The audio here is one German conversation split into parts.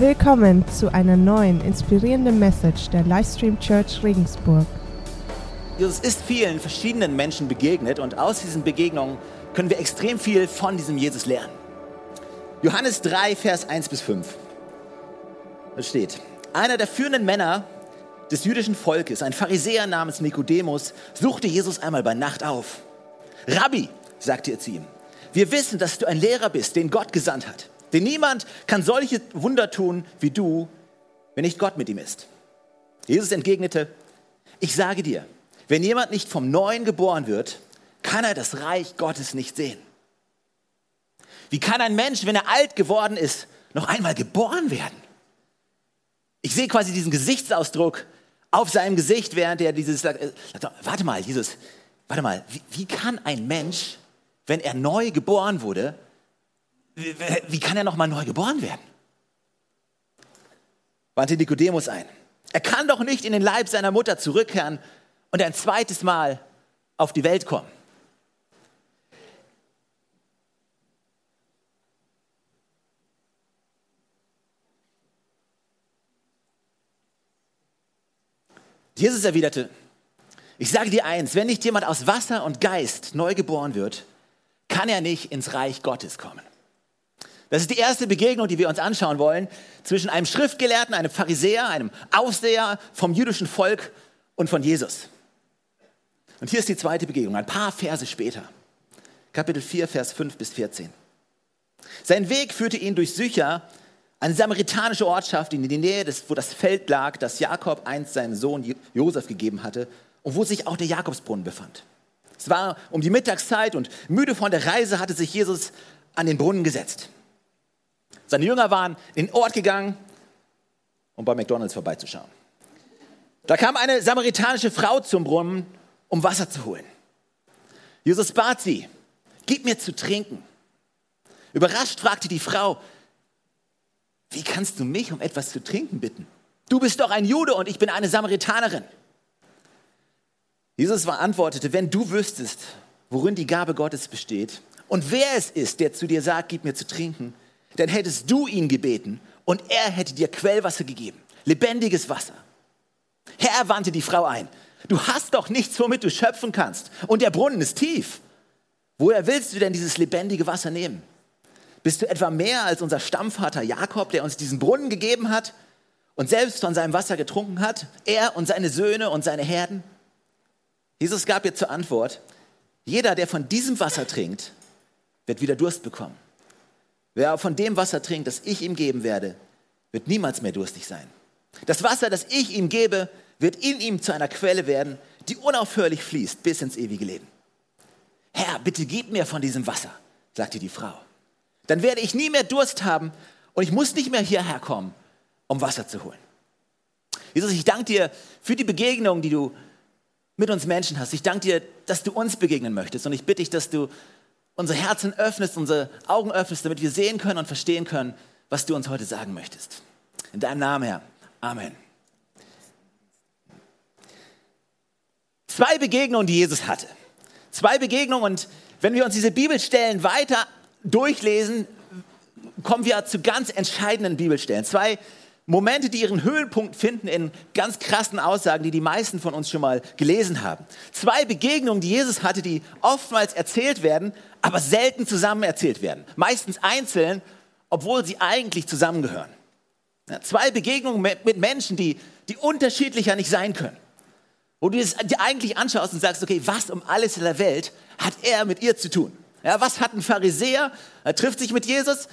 Willkommen zu einer neuen inspirierenden Message der Livestream Church Regensburg. Jesus ist vielen verschiedenen Menschen begegnet und aus diesen Begegnungen können wir extrem viel von diesem Jesus lernen. Johannes 3, Vers 1 bis 5. Da steht, einer der führenden Männer des jüdischen Volkes, ein Pharisäer namens Nikodemus, suchte Jesus einmal bei Nacht auf. Rabbi, sagte er zu ihm, wir wissen, dass du ein Lehrer bist, den Gott gesandt hat. Denn niemand kann solche Wunder tun wie du, wenn nicht Gott mit ihm ist. Jesus entgegnete, ich sage dir, wenn jemand nicht vom Neuen geboren wird, kann er das Reich Gottes nicht sehen. Wie kann ein Mensch, wenn er alt geworden ist, noch einmal geboren werden? Ich sehe quasi diesen Gesichtsausdruck auf seinem Gesicht, während er dieses sagt, äh, warte mal, Jesus, warte mal, wie, wie kann ein Mensch, wenn er neu geboren wurde, wie kann er noch mal neu geboren werden? Wandte Nikodemus ein. Er kann doch nicht in den Leib seiner Mutter zurückkehren und ein zweites Mal auf die Welt kommen. Jesus erwiderte, ich sage dir eins, wenn nicht jemand aus Wasser und Geist neu geboren wird, kann er nicht ins Reich Gottes kommen. Das ist die erste Begegnung, die wir uns anschauen wollen, zwischen einem Schriftgelehrten, einem Pharisäer, einem Aufseher vom jüdischen Volk und von Jesus. Und hier ist die zweite Begegnung, ein paar Verse später. Kapitel 4, Vers 5 bis 14. Sein Weg führte ihn durch Sycher, eine samaritanische Ortschaft in die Nähe, des, wo das Feld lag, das Jakob einst seinem Sohn Josef gegeben hatte und wo sich auch der Jakobsbrunnen befand. Es war um die Mittagszeit und müde von der Reise hatte sich Jesus an den Brunnen gesetzt. Seine Jünger waren in den Ort gegangen, um bei McDonald's vorbeizuschauen. Da kam eine samaritanische Frau zum Brunnen, um Wasser zu holen. Jesus bat sie, gib mir zu trinken. Überrascht fragte die Frau, wie kannst du mich um etwas zu trinken bitten? Du bist doch ein Jude und ich bin eine Samaritanerin. Jesus antwortete, wenn du wüsstest, worin die Gabe Gottes besteht und wer es ist, der zu dir sagt, gib mir zu trinken, dann hättest du ihn gebeten und er hätte dir Quellwasser gegeben, lebendiges Wasser. Herr wandte die Frau ein, du hast doch nichts, womit du schöpfen kannst und der Brunnen ist tief. Woher willst du denn dieses lebendige Wasser nehmen? Bist du etwa mehr als unser Stammvater Jakob, der uns diesen Brunnen gegeben hat und selbst von seinem Wasser getrunken hat, er und seine Söhne und seine Herden? Jesus gab ihr zur Antwort, jeder, der von diesem Wasser trinkt, wird wieder Durst bekommen. Wer von dem Wasser trinkt, das ich ihm geben werde, wird niemals mehr durstig sein. Das Wasser, das ich ihm gebe, wird in ihm zu einer Quelle werden, die unaufhörlich fließt bis ins ewige Leben. Herr, bitte gib mir von diesem Wasser, sagte die Frau. Dann werde ich nie mehr Durst haben und ich muss nicht mehr hierher kommen, um Wasser zu holen. Jesus, ich danke dir für die Begegnung, die du mit uns Menschen hast. Ich danke dir, dass du uns begegnen möchtest und ich bitte dich, dass du unsere Herzen öffnest, unsere Augen öffnest, damit wir sehen können und verstehen können, was du uns heute sagen möchtest. In deinem Namen, Herr. Amen. Zwei Begegnungen, die Jesus hatte. Zwei Begegnungen und wenn wir uns diese Bibelstellen weiter durchlesen, kommen wir zu ganz entscheidenden Bibelstellen. Zwei Momente, die ihren Höhepunkt finden in ganz krassen Aussagen, die die meisten von uns schon mal gelesen haben. Zwei Begegnungen, die Jesus hatte, die oftmals erzählt werden, aber selten zusammen erzählt werden. Meistens einzeln, obwohl sie eigentlich zusammengehören. Ja, zwei Begegnungen mit, Menschen, die, die unterschiedlicher nicht sein können. Wo du es dir eigentlich anschaust und sagst, okay, was um alles in der Welt hat er mit ihr zu tun? Ja, was hat ein Pharisäer? Er trifft sich mit Jesus.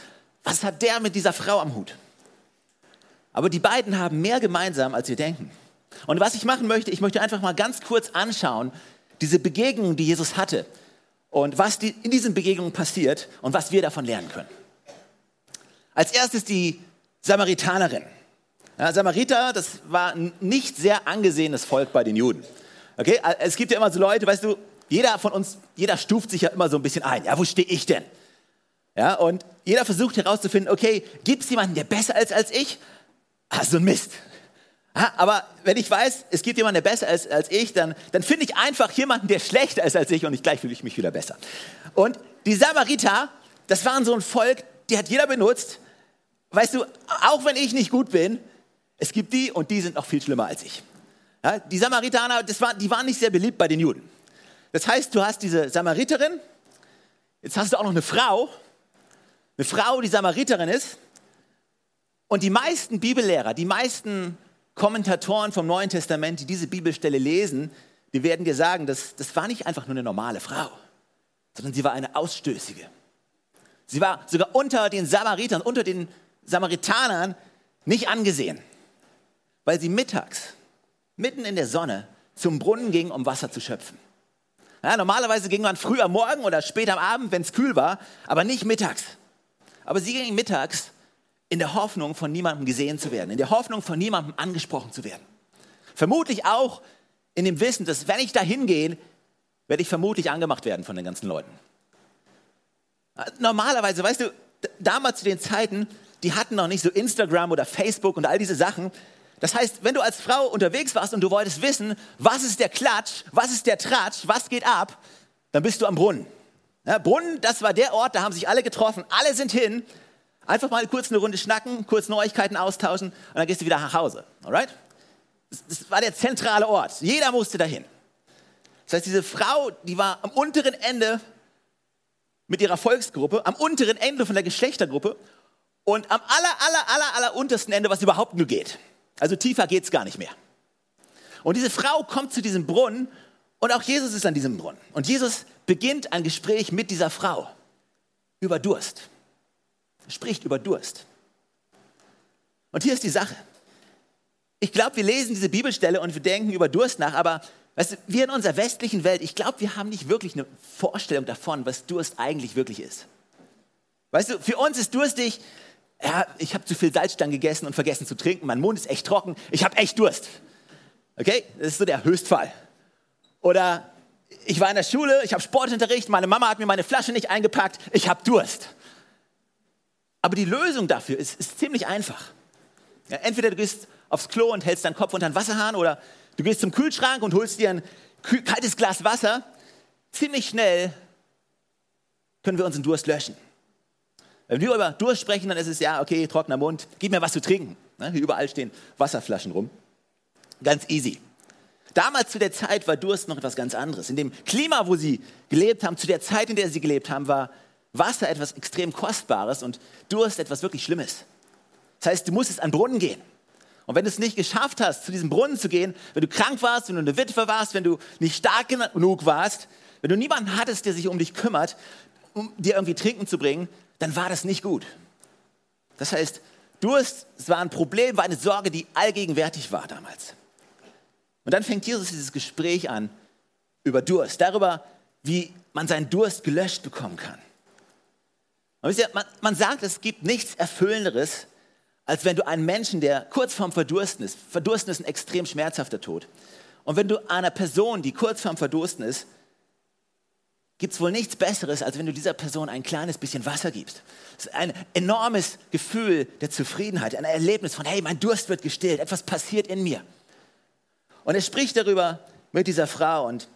Was hat der mit dieser Frau am Hut? Aber die beiden haben mehr gemeinsam, als wir denken. Und was ich machen möchte, ich möchte einfach mal ganz kurz anschauen, diese Begegnungen, die Jesus hatte und was die, in diesen Begegnungen passiert und was wir davon lernen können. Als erstes die Samaritanerin. Ja, Samariter, das war ein nicht sehr angesehenes Volk bei den Juden. Okay? Es gibt ja immer so Leute, weißt du, jeder von uns, jeder stuft sich ja immer so ein bisschen ein. Ja, wo stehe ich denn? Ja, und jeder versucht herauszufinden, okay, gibt es jemanden, der besser ist als ich? Ah, so ein Mist. Aber wenn ich weiß, es gibt jemanden, der besser ist als ich, dann, dann finde ich einfach jemanden, der schlechter ist als ich und ich, gleich fühle ich mich wieder besser. Und die Samariter, das waren so ein Volk, die hat jeder benutzt, weißt du, auch wenn ich nicht gut bin, es gibt die und die sind noch viel schlimmer als ich. Ja, die Samaritaner, das war, die waren nicht sehr beliebt bei den Juden. Das heißt, du hast diese Samariterin, jetzt hast du auch noch eine Frau, eine Frau, die Samariterin ist. Und die meisten Bibellehrer, die meisten Kommentatoren vom Neuen Testament, die diese Bibelstelle lesen, die werden dir sagen, dass, das war nicht einfach nur eine normale Frau, sondern sie war eine Ausstößige. Sie war sogar unter den Samaritern, unter den Samaritanern nicht angesehen, weil sie mittags, mitten in der Sonne, zum Brunnen ging, um Wasser zu schöpfen. Ja, normalerweise ging man früh am Morgen oder spät am Abend, wenn es kühl war, aber nicht mittags. Aber sie ging mittags in der Hoffnung, von niemandem gesehen zu werden, in der Hoffnung, von niemandem angesprochen zu werden. Vermutlich auch in dem Wissen, dass wenn ich da hingehe, werde ich vermutlich angemacht werden von den ganzen Leuten. Normalerweise, weißt du, damals zu den Zeiten, die hatten noch nicht so Instagram oder Facebook und all diese Sachen. Das heißt, wenn du als Frau unterwegs warst und du wolltest wissen, was ist der Klatsch, was ist der Tratsch, was geht ab, dann bist du am Brunnen. Ja, Brunnen, das war der Ort, da haben sich alle getroffen, alle sind hin. Einfach mal kurz eine Runde schnacken, kurz Neuigkeiten austauschen und dann gehst du wieder nach Hause. Alright? Das, war der zentrale Ort. Jeder musste dahin. Das heißt, diese Frau, die war am unteren Ende mit ihrer Volksgruppe, am unteren Ende von der Geschlechtergruppe und am aller, aller, aller, aller untersten Ende, was überhaupt nur geht. Also tiefer geht es gar nicht mehr. Und diese Frau kommt zu diesem Brunnen und auch Jesus ist an diesem Brunnen. Und Jesus beginnt ein Gespräch mit dieser Frau über Durst. Spricht über Durst. Und hier ist die Sache. Ich glaube, wir lesen diese Bibelstelle und wir denken über Durst nach, aber weißt du, wir in unserer westlichen Welt, ich glaube, wir haben nicht wirklich eine Vorstellung davon, was Durst eigentlich wirklich ist. Weißt du, für uns ist durstig, ja, ich habe zu viel Salzstangen gegessen und vergessen zu trinken, mein Mund ist echt trocken, ich habe echt Durst. Okay, das ist so der Höchstfall. Oder ich war in der Schule, ich habe Sportunterricht, meine Mama hat mir meine Flasche nicht eingepackt, ich habe Durst. Aber die Lösung dafür ist, ist ziemlich einfach. Ja, entweder du gehst aufs Klo und hältst deinen Kopf unter den Wasserhahn oder du gehst zum Kühlschrank und holst dir ein kaltes Glas Wasser. Ziemlich schnell können wir unseren Durst löschen. Wenn wir über Durst sprechen, dann ist es ja, okay, trockener Mund, gib mir was zu trinken. Hier überall stehen Wasserflaschen rum. Ganz easy. Damals zu der Zeit war Durst noch etwas ganz anderes. In dem Klima, wo sie gelebt haben, zu der Zeit, in der sie gelebt haben, war Wasser etwas extrem Kostbares und Durst etwas wirklich Schlimmes. Das heißt, du musstest an den Brunnen gehen. Und wenn du es nicht geschafft hast, zu diesem Brunnen zu gehen, wenn du krank warst, wenn du eine Witwe warst, wenn du nicht stark genug warst, wenn du niemanden hattest, der sich um dich kümmert, um dir irgendwie Trinken zu bringen, dann war das nicht gut. Das heißt, Durst war ein Problem, war eine Sorge, die allgegenwärtig war damals. Und dann fängt Jesus dieses Gespräch an über Durst, darüber, wie man seinen Durst gelöscht bekommen kann. Ihr, man, man sagt, es gibt nichts Erfüllenderes, als wenn du einen Menschen, der kurz vorm Verdursten ist, Verdursten ist ein extrem schmerzhafter Tod, und wenn du einer Person, die kurz vorm Verdursten ist, gibt es wohl nichts Besseres, als wenn du dieser Person ein kleines bisschen Wasser gibst. Das ist ein enormes Gefühl der Zufriedenheit, ein Erlebnis von, hey, mein Durst wird gestillt, etwas passiert in mir. Und er spricht darüber mit dieser Frau und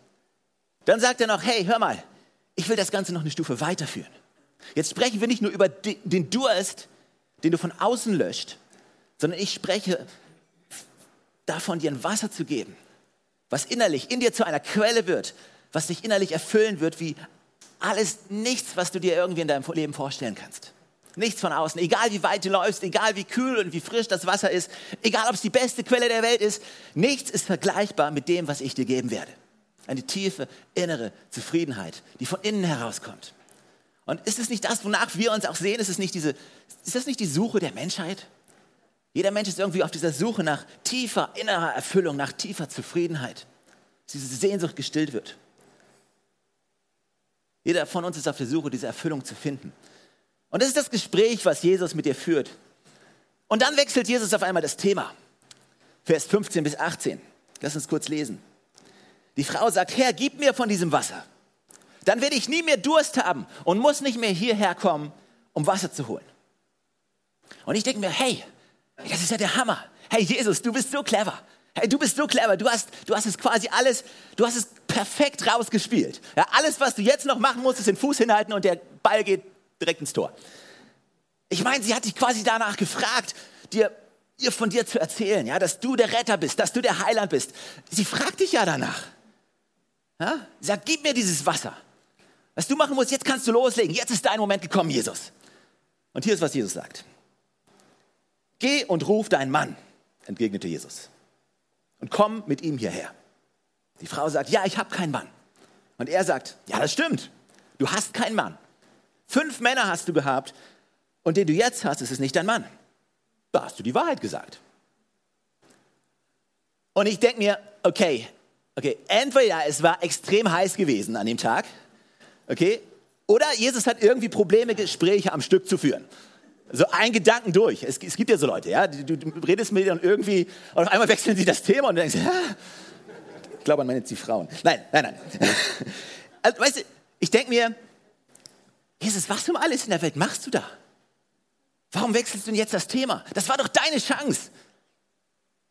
dann sagt er noch, hey, hör mal, ich will das Ganze noch eine Stufe weiterführen. Jetzt sprechen wir nicht nur über den Durst, den du von außen löscht, sondern ich spreche davon, dir ein Wasser zu geben, was innerlich in dir zu einer Quelle wird, was dich innerlich erfüllen wird, wie alles, nichts, was du dir irgendwie in deinem Leben vorstellen kannst. Nichts von außen. Egal wie weit du läufst, egal wie kühl und wie frisch das Wasser ist, egal ob es die beste Quelle der Welt ist, nichts ist vergleichbar mit dem, was ich dir geben werde. Eine tiefe innere Zufriedenheit, die von innen herauskommt. Und ist es nicht das, wonach wir uns auch sehen? Ist, es nicht diese, ist das nicht die Suche der Menschheit? Jeder Mensch ist irgendwie auf dieser Suche nach tiefer innerer Erfüllung, nach tiefer Zufriedenheit, dass diese Sehnsucht gestillt wird. Jeder von uns ist auf der Suche, diese Erfüllung zu finden. Und das ist das Gespräch, was Jesus mit dir führt. Und dann wechselt Jesus auf einmal das Thema. Vers 15 bis 18. Lass uns kurz lesen. Die Frau sagt, Herr, gib mir von diesem Wasser. Dann werde ich nie mehr Durst haben und muss nicht mehr hierher kommen, um Wasser zu holen. Und ich denke mir, hey, das ist ja der Hammer. Hey Jesus, du bist so clever. Hey, du bist so clever. Du hast, du hast es quasi alles, du hast es perfekt rausgespielt. Ja, alles, was du jetzt noch machen musst, ist den Fuß hinhalten und der Ball geht direkt ins Tor. Ich meine, sie hat dich quasi danach gefragt, dir, ihr von dir zu erzählen, ja, dass du der Retter bist, dass du der Heiland bist. Sie fragt dich ja danach. Ja? Sie sagt, gib mir dieses Wasser. Was du machen musst, jetzt kannst du loslegen. Jetzt ist dein Moment gekommen, Jesus. Und hier ist, was Jesus sagt. Geh und ruf deinen Mann, entgegnete Jesus. Und komm mit ihm hierher. Die Frau sagt, ja, ich habe keinen Mann. Und er sagt, ja, das stimmt. Du hast keinen Mann. Fünf Männer hast du gehabt und den du jetzt hast, ist es nicht dein Mann. Da hast du die Wahrheit gesagt. Und ich denke mir, okay, okay, entweder es war extrem heiß gewesen an dem Tag, okay, oder Jesus hat irgendwie Probleme, Gespräche am Stück zu führen. So ein Gedanken durch. Es, es gibt ja so Leute, ja, du, du redest mit denen irgendwie, und auf einmal wechseln sie das Thema und du denkst, ah, ich glaube, man meint jetzt die Frauen. Nein, nein, nein. Also, weißt du, ich denke mir, Jesus, was um alles in der Welt machst du da? Warum wechselst du denn jetzt das Thema? Das war doch deine Chance.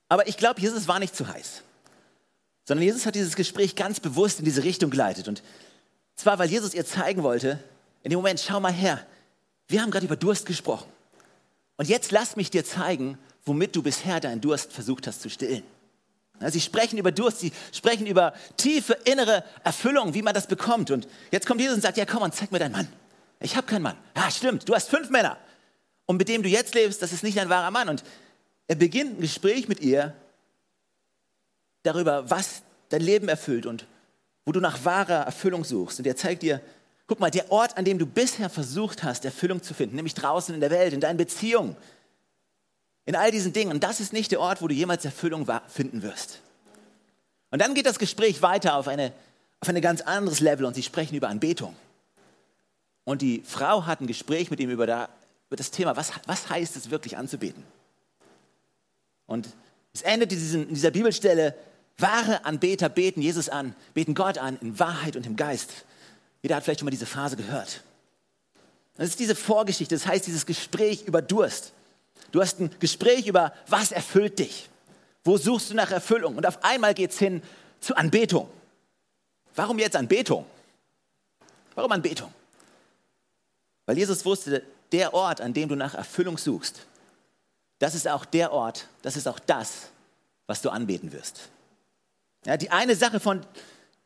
Aber ich glaube, Jesus war nicht zu heiß, sondern Jesus hat dieses Gespräch ganz bewusst in diese Richtung geleitet. Und zwar, weil Jesus ihr zeigen wollte, in dem Moment, schau mal her, wir haben gerade über Durst gesprochen. Und jetzt lass mich dir zeigen, womit du bisher deinen Durst versucht hast zu stillen. Sie sprechen über Durst, sie sprechen über tiefe innere Erfüllung, wie man das bekommt. Und jetzt kommt Jesus und sagt, ja komm und zeig mir deinen Mann. Ich habe keinen Mann. Ja, stimmt, du hast fünf Männer. Und mit dem du jetzt lebst, das ist nicht ein wahrer Mann. Und er beginnt ein Gespräch mit ihr darüber, was dein Leben erfüllt und wo du nach wahrer Erfüllung suchst. Und er zeigt dir, guck mal, der Ort, an dem du bisher versucht hast, Erfüllung zu finden, nämlich draußen in der Welt, in deinen Beziehungen, in all diesen Dingen. Das ist nicht der Ort, wo du jemals Erfüllung finden wirst. Und dann geht das Gespräch weiter auf, eine, auf ein ganz anderes Level und sie sprechen über Anbetung. Und die Frau hat ein Gespräch mit ihm über, da, über das Thema, was, was heißt es wirklich anzubeten? Und es endet in dieser Bibelstelle, wahre Anbeter beten Jesus an, beten Gott an in Wahrheit und im Geist. Jeder hat vielleicht schon mal diese Phase gehört. Das ist diese Vorgeschichte, das heißt dieses Gespräch über Durst. Du hast ein Gespräch über, was erfüllt dich? Wo suchst du nach Erfüllung? Und auf einmal geht es hin zu Anbetung. Warum jetzt Anbetung? Warum Anbetung? Weil Jesus wusste, der Ort, an dem du nach Erfüllung suchst, das ist auch der Ort, das ist auch das, was du anbeten wirst. Ja, die eine Sache, von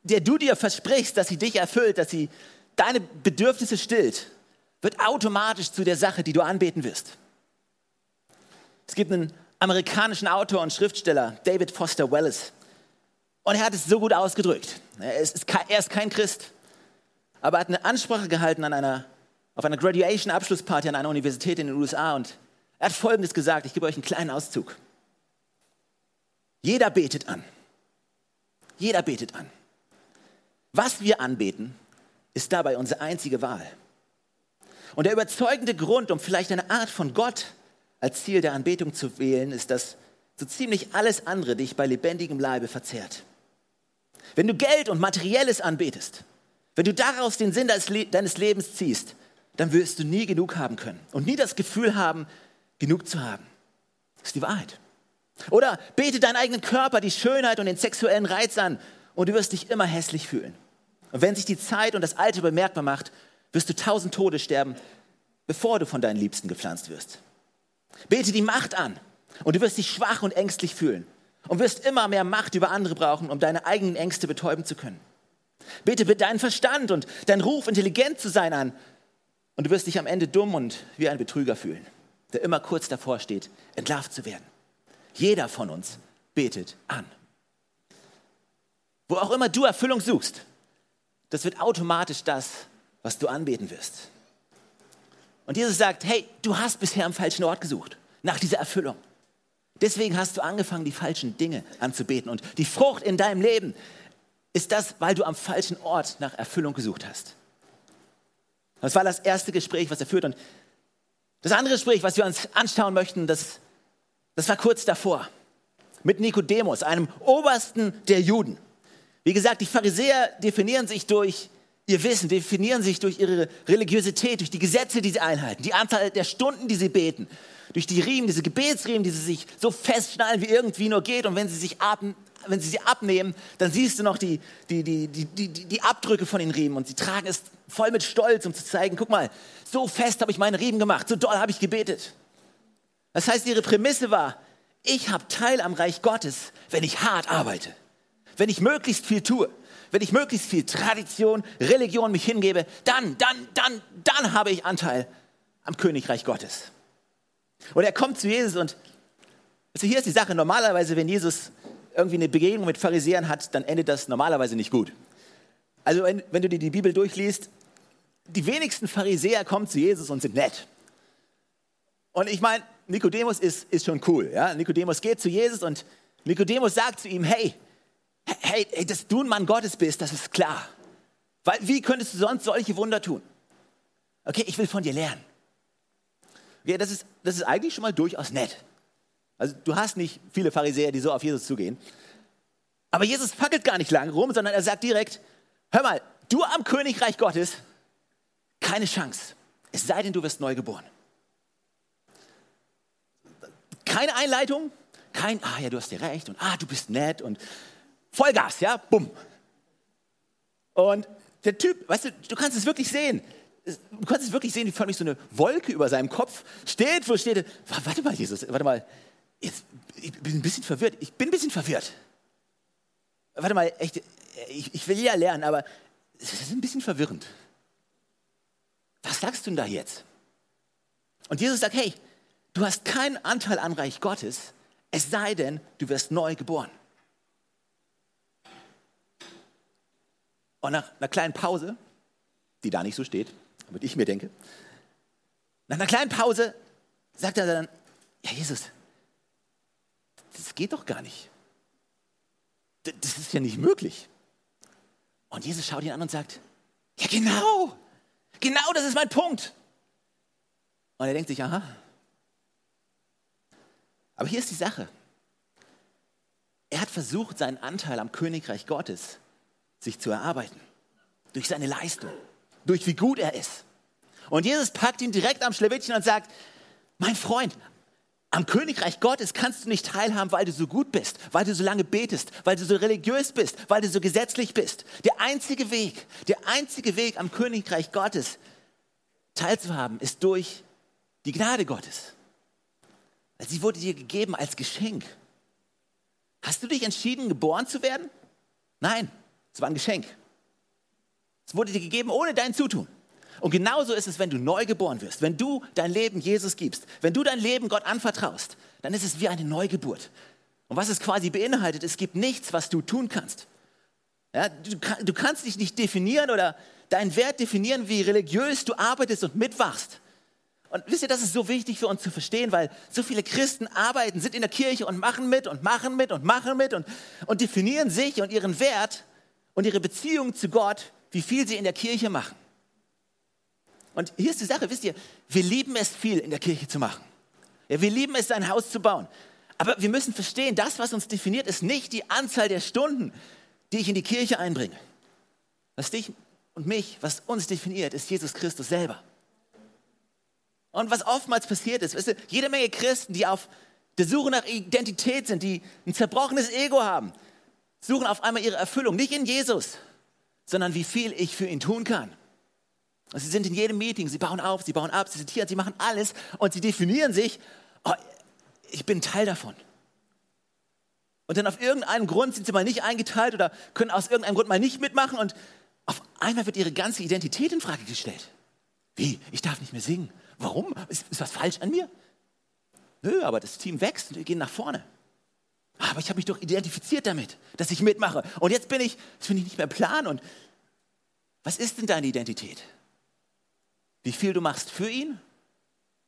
der du dir versprichst, dass sie dich erfüllt, dass sie deine Bedürfnisse stillt, wird automatisch zu der Sache, die du anbeten wirst. Es gibt einen amerikanischen Autor und Schriftsteller, David Foster Wallace. Und er hat es so gut ausgedrückt. Er ist, er ist kein Christ, aber er hat eine Ansprache gehalten an einer, auf einer Graduation-Abschlussparty an einer Universität in den USA und er hat Folgendes gesagt, ich gebe euch einen kleinen Auszug. Jeder betet an. Jeder betet an. Was wir anbeten, ist dabei unsere einzige Wahl. Und der überzeugende Grund, um vielleicht eine Art von Gott als Ziel der Anbetung zu wählen, ist, dass so ziemlich alles andere dich bei lebendigem Leibe verzehrt. Wenn du Geld und Materielles anbetest, wenn du daraus den Sinn deines Lebens ziehst, dann wirst du nie genug haben können und nie das Gefühl haben, genug zu haben. Das ist die Wahrheit. Oder bete deinen eigenen Körper, die Schönheit und den sexuellen Reiz an und du wirst dich immer hässlich fühlen. Und wenn sich die Zeit und das Alter bemerkbar macht, wirst du tausend Tode sterben, bevor du von deinen Liebsten gepflanzt wirst. Bete die Macht an und du wirst dich schwach und ängstlich fühlen und wirst immer mehr Macht über andere brauchen, um deine eigenen Ängste betäuben zu können. Bete bitte deinen Verstand und deinen Ruf, intelligent zu sein an und du wirst dich am Ende dumm und wie ein Betrüger fühlen, der immer kurz davor steht, entlarvt zu werden. Jeder von uns betet an. Wo auch immer du Erfüllung suchst, das wird automatisch das, was du anbeten wirst. Und Jesus sagt, hey, du hast bisher am falschen Ort gesucht, nach dieser Erfüllung. Deswegen hast du angefangen, die falschen Dinge anzubeten. Und die Frucht in deinem Leben ist das, weil du am falschen Ort nach Erfüllung gesucht hast. Das war das erste Gespräch, was er führt. Und das andere Gespräch, was wir uns anschauen möchten, das, das war kurz davor. Mit Nikodemus, einem Obersten der Juden. Wie gesagt, die Pharisäer definieren sich durch ihr Wissen, definieren sich durch ihre Religiosität, durch die Gesetze, die sie einhalten, die Anzahl der Stunden, die sie beten, durch die Riemen, diese Gebetsriemen, die sie sich so festschnallen, wie irgendwie nur geht. Und wenn sie sich wenn sie sie abnehmen, dann siehst du noch die, die, die, die, die, die Abdrücke von den Riemen und sie tragen es voll mit Stolz, um zu zeigen, guck mal, so fest habe ich meine Riemen gemacht, so doll habe ich gebetet. Das heißt, ihre Prämisse war, ich habe Teil am Reich Gottes, wenn ich hart arbeite, wenn ich möglichst viel tue, wenn ich möglichst viel Tradition, Religion mich hingebe, dann, dann, dann, dann habe ich Anteil am Königreich Gottes. Und er kommt zu Jesus und also hier ist die Sache, normalerweise, wenn Jesus irgendwie eine Begegnung mit Pharisäern hat, dann endet das normalerweise nicht gut. Also wenn, wenn du dir die Bibel durchliest, die wenigsten Pharisäer kommen zu Jesus und sind nett. Und ich meine, Nikodemus ist, ist schon cool. Ja? Nikodemus geht zu Jesus und Nikodemus sagt zu ihm, hey, hey, hey, dass du ein Mann Gottes bist, das ist klar. Weil, wie könntest du sonst solche Wunder tun? Okay, ich will von dir lernen. Okay, das, ist, das ist eigentlich schon mal durchaus nett. Also du hast nicht viele Pharisäer, die so auf Jesus zugehen. Aber Jesus fackelt gar nicht lang rum, sondern er sagt direkt, hör mal, du am Königreich Gottes, keine Chance. Es sei denn, du wirst neu geboren. Keine Einleitung, kein, ah ja, du hast dir recht und ah, du bist nett und Vollgas, ja, bumm. Und der Typ, weißt du, du kannst es wirklich sehen. Du kannst es wirklich sehen, wie förmlich so eine Wolke über seinem Kopf steht, wo steht, warte mal, Jesus, warte mal, jetzt, ich bin ein bisschen verwirrt. Ich bin ein bisschen verwirrt. Warte mal, echt, ich, ich will ja lernen, aber es ist ein bisschen verwirrend. Was sagst du denn da jetzt? Und Jesus sagt, hey, du hast keinen Anteil an Reich Gottes, es sei denn, du wirst neu geboren. Und nach einer kleinen Pause, die da nicht so steht, aber ich mir denke, nach einer kleinen Pause sagt er dann, ja Jesus, das geht doch gar nicht. Das ist ja nicht möglich. Und Jesus schaut ihn an und sagt, ja genau, genau das ist mein Punkt. Und er denkt sich, aha. Aber hier ist die Sache. Er hat versucht, seinen Anteil am Königreich Gottes sich zu erarbeiten. Durch seine Leistung, durch wie gut er ist. Und Jesus packt ihn direkt am Schlewittchen und sagt, mein Freund, am Königreich Gottes kannst du nicht teilhaben, weil du so gut bist, weil du so lange betest, weil du so religiös bist, weil du so gesetzlich bist. Der einzige Weg, der einzige Weg am Königreich Gottes teilzuhaben, ist durch die Gnade Gottes. Sie wurde dir gegeben als Geschenk. Hast du dich entschieden, geboren zu werden? Nein, es war ein Geschenk. Es wurde dir gegeben ohne dein Zutun. Und genauso ist es, wenn du neu geboren wirst, wenn du dein Leben Jesus gibst, wenn du dein Leben Gott anvertraust, dann ist es wie eine Neugeburt. Und was es quasi beinhaltet, es gibt nichts, was du tun kannst. Ja, du, du kannst dich nicht definieren oder deinen Wert definieren, wie religiös du arbeitest und mitwachst. Und wisst ihr, das ist so wichtig für uns zu verstehen, weil so viele Christen arbeiten, sind in der Kirche und machen mit und machen mit und machen mit und, und definieren sich und ihren Wert und ihre Beziehung zu Gott, wie viel sie in der Kirche machen. Und hier ist die Sache, wisst ihr, wir lieben es viel in der Kirche zu machen. Ja, wir lieben es, ein Haus zu bauen. Aber wir müssen verstehen, das, was uns definiert, ist nicht die Anzahl der Stunden, die ich in die Kirche einbringe. Was dich und mich, was uns definiert, ist Jesus Christus selber. Und was oftmals passiert ist, weißt du, jede Menge Christen, die auf der Suche nach Identität sind, die ein zerbrochenes Ego haben, suchen auf einmal ihre Erfüllung, nicht in Jesus, sondern wie viel ich für ihn tun kann. Sie sind in jedem Meeting, sie bauen auf, sie bauen ab, sie zitieren, sie machen alles und sie definieren sich, oh, ich bin Teil davon. Und dann auf irgendeinen Grund sind sie mal nicht eingeteilt oder können aus irgendeinem Grund mal nicht mitmachen und auf einmal wird ihre ganze Identität in Frage gestellt. Wie? Ich darf nicht mehr singen. Warum? Ist, ist was falsch an mir? Nö, aber das Team wächst und wir gehen nach vorne. Aber ich habe mich doch identifiziert damit, dass ich mitmache. Und jetzt bin ich, jetzt bin ich nicht mehr plan. Und was ist denn deine Identität? Wie viel du machst für ihn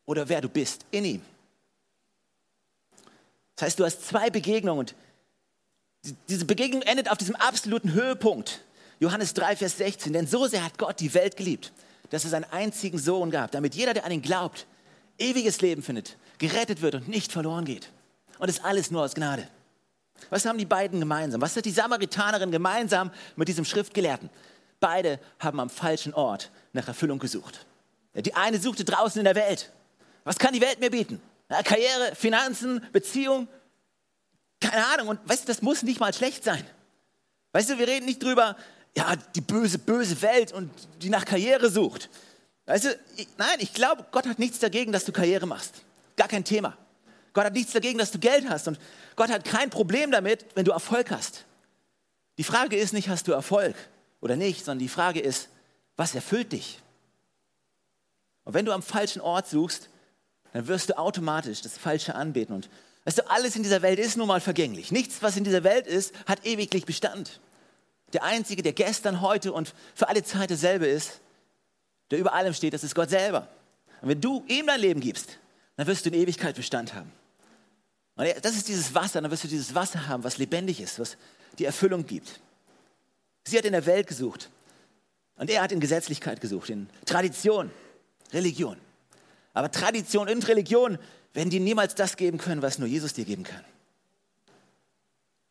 oder wer du bist in ihm. Das heißt, du hast zwei Begegnungen und diese Begegnung endet auf diesem absoluten Höhepunkt. Johannes 3, Vers 16. Denn so sehr hat Gott die Welt geliebt, dass es einen einzigen Sohn gab, damit jeder, der an ihn glaubt, ewiges Leben findet, gerettet wird und nicht verloren geht. Und das alles nur aus Gnade. Was haben die beiden gemeinsam? Was hat die Samaritanerin gemeinsam mit diesem Schriftgelehrten? Beide haben am falschen Ort nach Erfüllung gesucht. Die eine suchte draußen in der Welt. Was kann die Welt mir bieten? Karriere, Finanzen, Beziehung. keine Ahnung. Und weißt du, das muss nicht mal schlecht sein. Weißt du, wir reden nicht drüber, ja, die böse, böse Welt und die nach Karriere sucht. Weißt du, ich, nein, ich glaube, Gott hat nichts dagegen, dass du Karriere machst. Gar kein Thema. Gott hat nichts dagegen, dass du Geld hast. Und Gott hat kein Problem damit, wenn du Erfolg hast. Die Frage ist nicht, hast du Erfolg oder nicht, sondern die Frage ist, was erfüllt dich? Und wenn du am falschen Ort suchst, dann wirst du automatisch das Falsche anbeten. Und weißt du, alles in dieser Welt ist nun mal vergänglich. Nichts, was in dieser Welt ist, hat ewiglich Bestand. Der Einzige, der gestern, heute und für alle Zeit dasselbe ist, der über allem steht, das ist Gott selber. Und wenn du ihm dein Leben gibst, dann wirst du in Ewigkeit Bestand haben. Und das ist dieses Wasser, dann wirst du dieses Wasser haben, was lebendig ist, was die Erfüllung gibt. Sie hat in der Welt gesucht und er hat in Gesetzlichkeit gesucht, in Tradition, Religion. Aber Tradition und Religion werden dir niemals das geben können, was nur Jesus dir geben kann.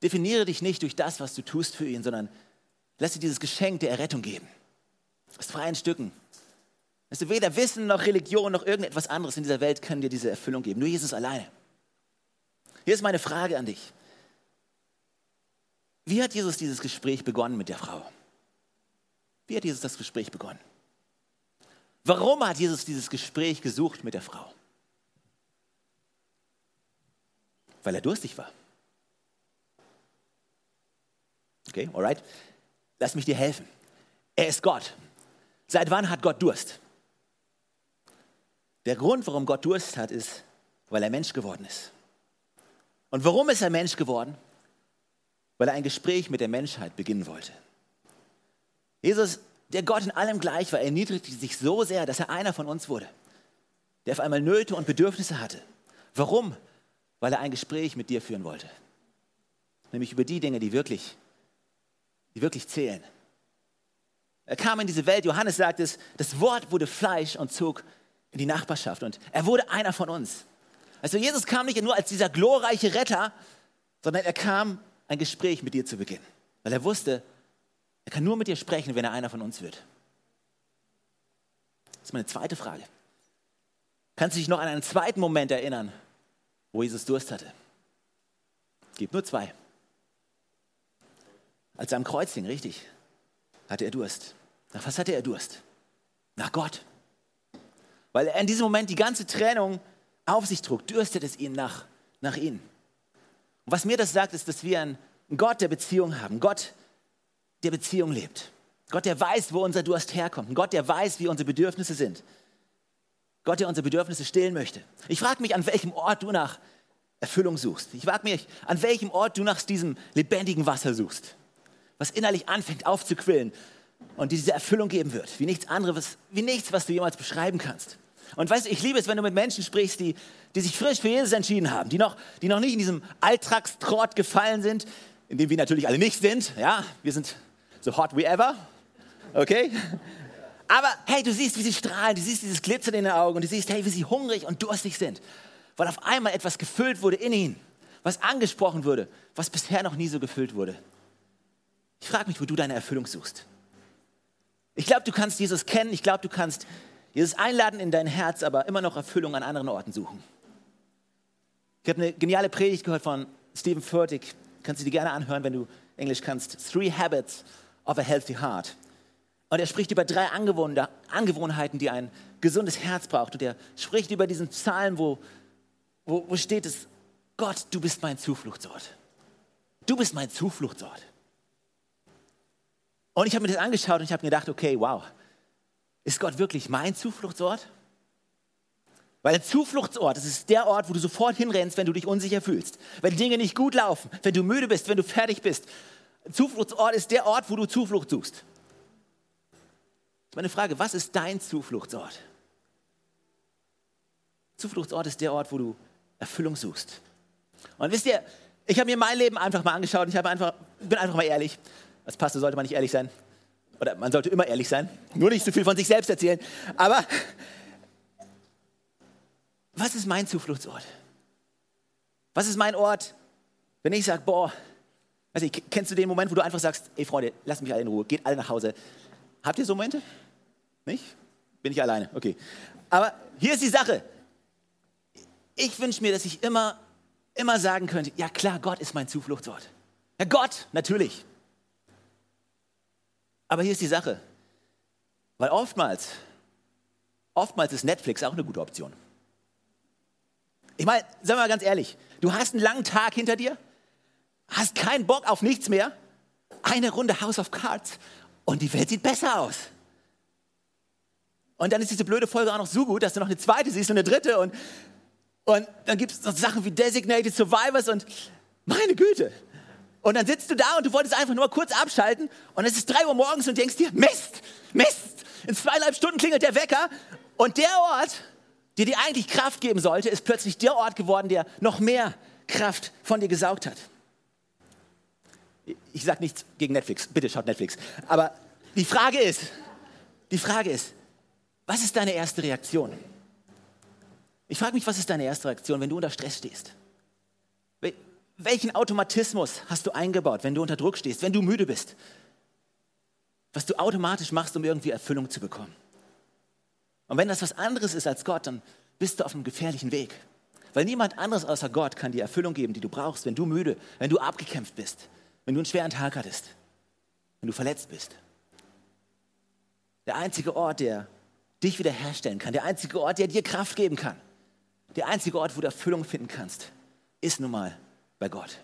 Definiere dich nicht durch das, was du tust für ihn, sondern lass dir dieses Geschenk der Errettung geben. Aus freien Stücken. Weißt du, weder Wissen noch Religion noch irgendetwas anderes in dieser Welt können dir diese Erfüllung geben. Nur Jesus alleine. Hier ist meine Frage an dich. Wie hat Jesus dieses Gespräch begonnen mit der Frau? Wie hat Jesus das Gespräch begonnen? Warum hat Jesus dieses Gespräch gesucht mit der Frau? Weil er durstig war. Okay, alright. Lass mich dir helfen. Er ist Gott. Seit wann hat Gott Durst? Der Grund, warum Gott Durst hat, ist, weil er Mensch geworden ist. Und warum ist er Mensch geworden? Weil er ein Gespräch mit der Menschheit beginnen wollte. Jesus, der Gott in allem gleich war, erniedrigte sich so sehr, dass er einer von uns wurde, der auf einmal Nöte und Bedürfnisse hatte. Warum? Weil er ein Gespräch mit dir führen wollte. Nämlich über die Dinge, die wirklich, die wirklich zählen. Er kam in diese Welt, Johannes sagt es, das Wort wurde Fleisch und zog in die Nachbarschaft und er wurde einer von uns. Also Jesus kam nicht nur als dieser glorreiche Retter, sondern er kam, ein Gespräch mit dir zu beginnen. Weil er wusste, er kann nur mit dir sprechen, wenn er einer von uns wird. Das ist meine zweite Frage. Kannst du dich noch an einen zweiten Moment erinnern, wo Jesus Durst hatte? Es gibt nur zwei. Als er am Kreuz hing, richtig, hatte er Durst. Nach was hatte er Durst? Nach Gott. Weil er in diesem Moment die ganze Trennung auf sich trug, dürstet es ihn nach, nach ihm. Und was mir das sagt, ist, dass wir einen Gott der Beziehung haben, Gott, der Beziehung lebt. Gott, der weiß, wo unser Durst herkommt. Gott, der weiß, wie unsere Bedürfnisse sind. Gott, der unsere Bedürfnisse stillen möchte. Ich frage mich, an welchem Ort du nach Erfüllung suchst. Ich frage mich, an welchem Ort du nach diesem lebendigen Wasser suchst, was innerlich anfängt aufzuquillen und diese Erfüllung geben wird, wie nichts anderes, wie nichts, was du jemals beschreiben kannst. Und weißt du, ich liebe es, wenn du mit Menschen sprichst, die, die sich frisch für Jesus entschieden haben, die noch, die noch nicht in diesem Alltagstrott gefallen sind, in dem wir natürlich alle nicht sind. Ja, wir sind so hot we ever. Okay? Aber hey, du siehst, wie sie strahlen, du siehst dieses Glitzern in den Augen und du siehst, hey, wie sie hungrig und durstig sind. Weil auf einmal etwas gefüllt wurde in ihnen, was angesprochen wurde, was bisher noch nie so gefüllt wurde. Ich frage mich, wo du deine Erfüllung suchst. Ich glaube, du kannst Jesus kennen, ich glaube, du kannst Jesus einladen in dein Herz, aber immer noch Erfüllung an anderen Orten suchen. Ich habe eine geniale Predigt gehört von Stephen Furtick. Kannst du dir gerne anhören, wenn du Englisch kannst. Three Habits of a Healthy Heart. Und er spricht über drei Angewohnheiten, die ein gesundes Herz braucht. Und er spricht über diesen Psalm, wo, wo, wo steht es, Gott, du bist mein Zufluchtsort. Du bist mein Zufluchtsort. Und ich habe mir das angeschaut und ich habe mir gedacht, okay, wow, ist Gott wirklich mein Zufluchtsort? Weil ein Zufluchtsort, das ist der Ort, wo du sofort hinrennst, wenn du dich unsicher fühlst, wenn Dinge nicht gut laufen, wenn du müde bist, wenn du fertig bist. Ein Zufluchtsort ist der Ort, wo du Zuflucht suchst. Meine Frage, was ist dein Zufluchtsort? Zufluchtsort ist der Ort, wo du Erfüllung suchst. Und wisst ihr, ich habe mir mein Leben einfach mal angeschaut und ich einfach, bin einfach mal ehrlich. Als Pastor sollte man nicht ehrlich sein oder man sollte immer ehrlich sein, nur nicht so viel von sich selbst erzählen. Aber was ist mein Zufluchtsort? Was ist mein Ort, wenn ich sage, boah, also kennst du den Moment, wo du einfach sagst, ey Freunde, lasst mich alle in Ruhe, geht alle nach Hause. Habt ihr so Momente? Nicht? Bin ich alleine, okay. Aber hier ist die Sache. Ich wünsche mir, dass ich immer immer sagen könnte, ja klar, Gott ist mein Zufluchtsort. Ja, Gott, natürlich. Aber hier ist die Sache, weil oftmals, oftmals ist Netflix auch eine gute Option. Ich meine, sagen wir mal ganz ehrlich, du hast einen langen Tag hinter dir, hast keinen Bock auf nichts mehr, eine Runde House of Cards und die Welt sieht besser aus. Und dann ist diese blöde Folge auch noch so gut, dass du noch eine zweite siehst und eine dritte und, und dann gibt es noch Sachen wie Designated Survivors und meine Güte. Und dann sitzt du da und du wolltest einfach nur kurz abschalten und es ist drei Uhr morgens und denkst dir, Mist, Mist, in zweieinhalb Stunden klingelt der Wecker und der Ort, der dir eigentlich Kraft geben sollte, ist plötzlich der Ort geworden, der noch mehr Kraft von dir gesaugt hat. Ich sage nichts gegen Netflix, bitte schaut Netflix. Aber die Frage ist, die Frage ist, was ist deine erste Reaktion? Ich frage mich, was ist deine erste Reaktion, wenn du unter Stress stehst? Welchen Automatismus hast du eingebaut, wenn du unter Druck stehst, wenn du müde bist? Was du automatisch machst, um irgendwie Erfüllung zu bekommen. Und wenn das was anderes ist als Gott, dann bist du auf einem gefährlichen Weg. Weil niemand anderes außer Gott kann dir Erfüllung geben, die du brauchst, wenn du müde, wenn du abgekämpft bist, wenn du einen schweren Tag hattest, wenn du verletzt bist. Der einzige Ort, der dich wiederherstellen kann, der einzige Ort, der dir Kraft geben kann, der einzige Ort, wo du Erfüllung finden kannst, ist nun mal bei Gott.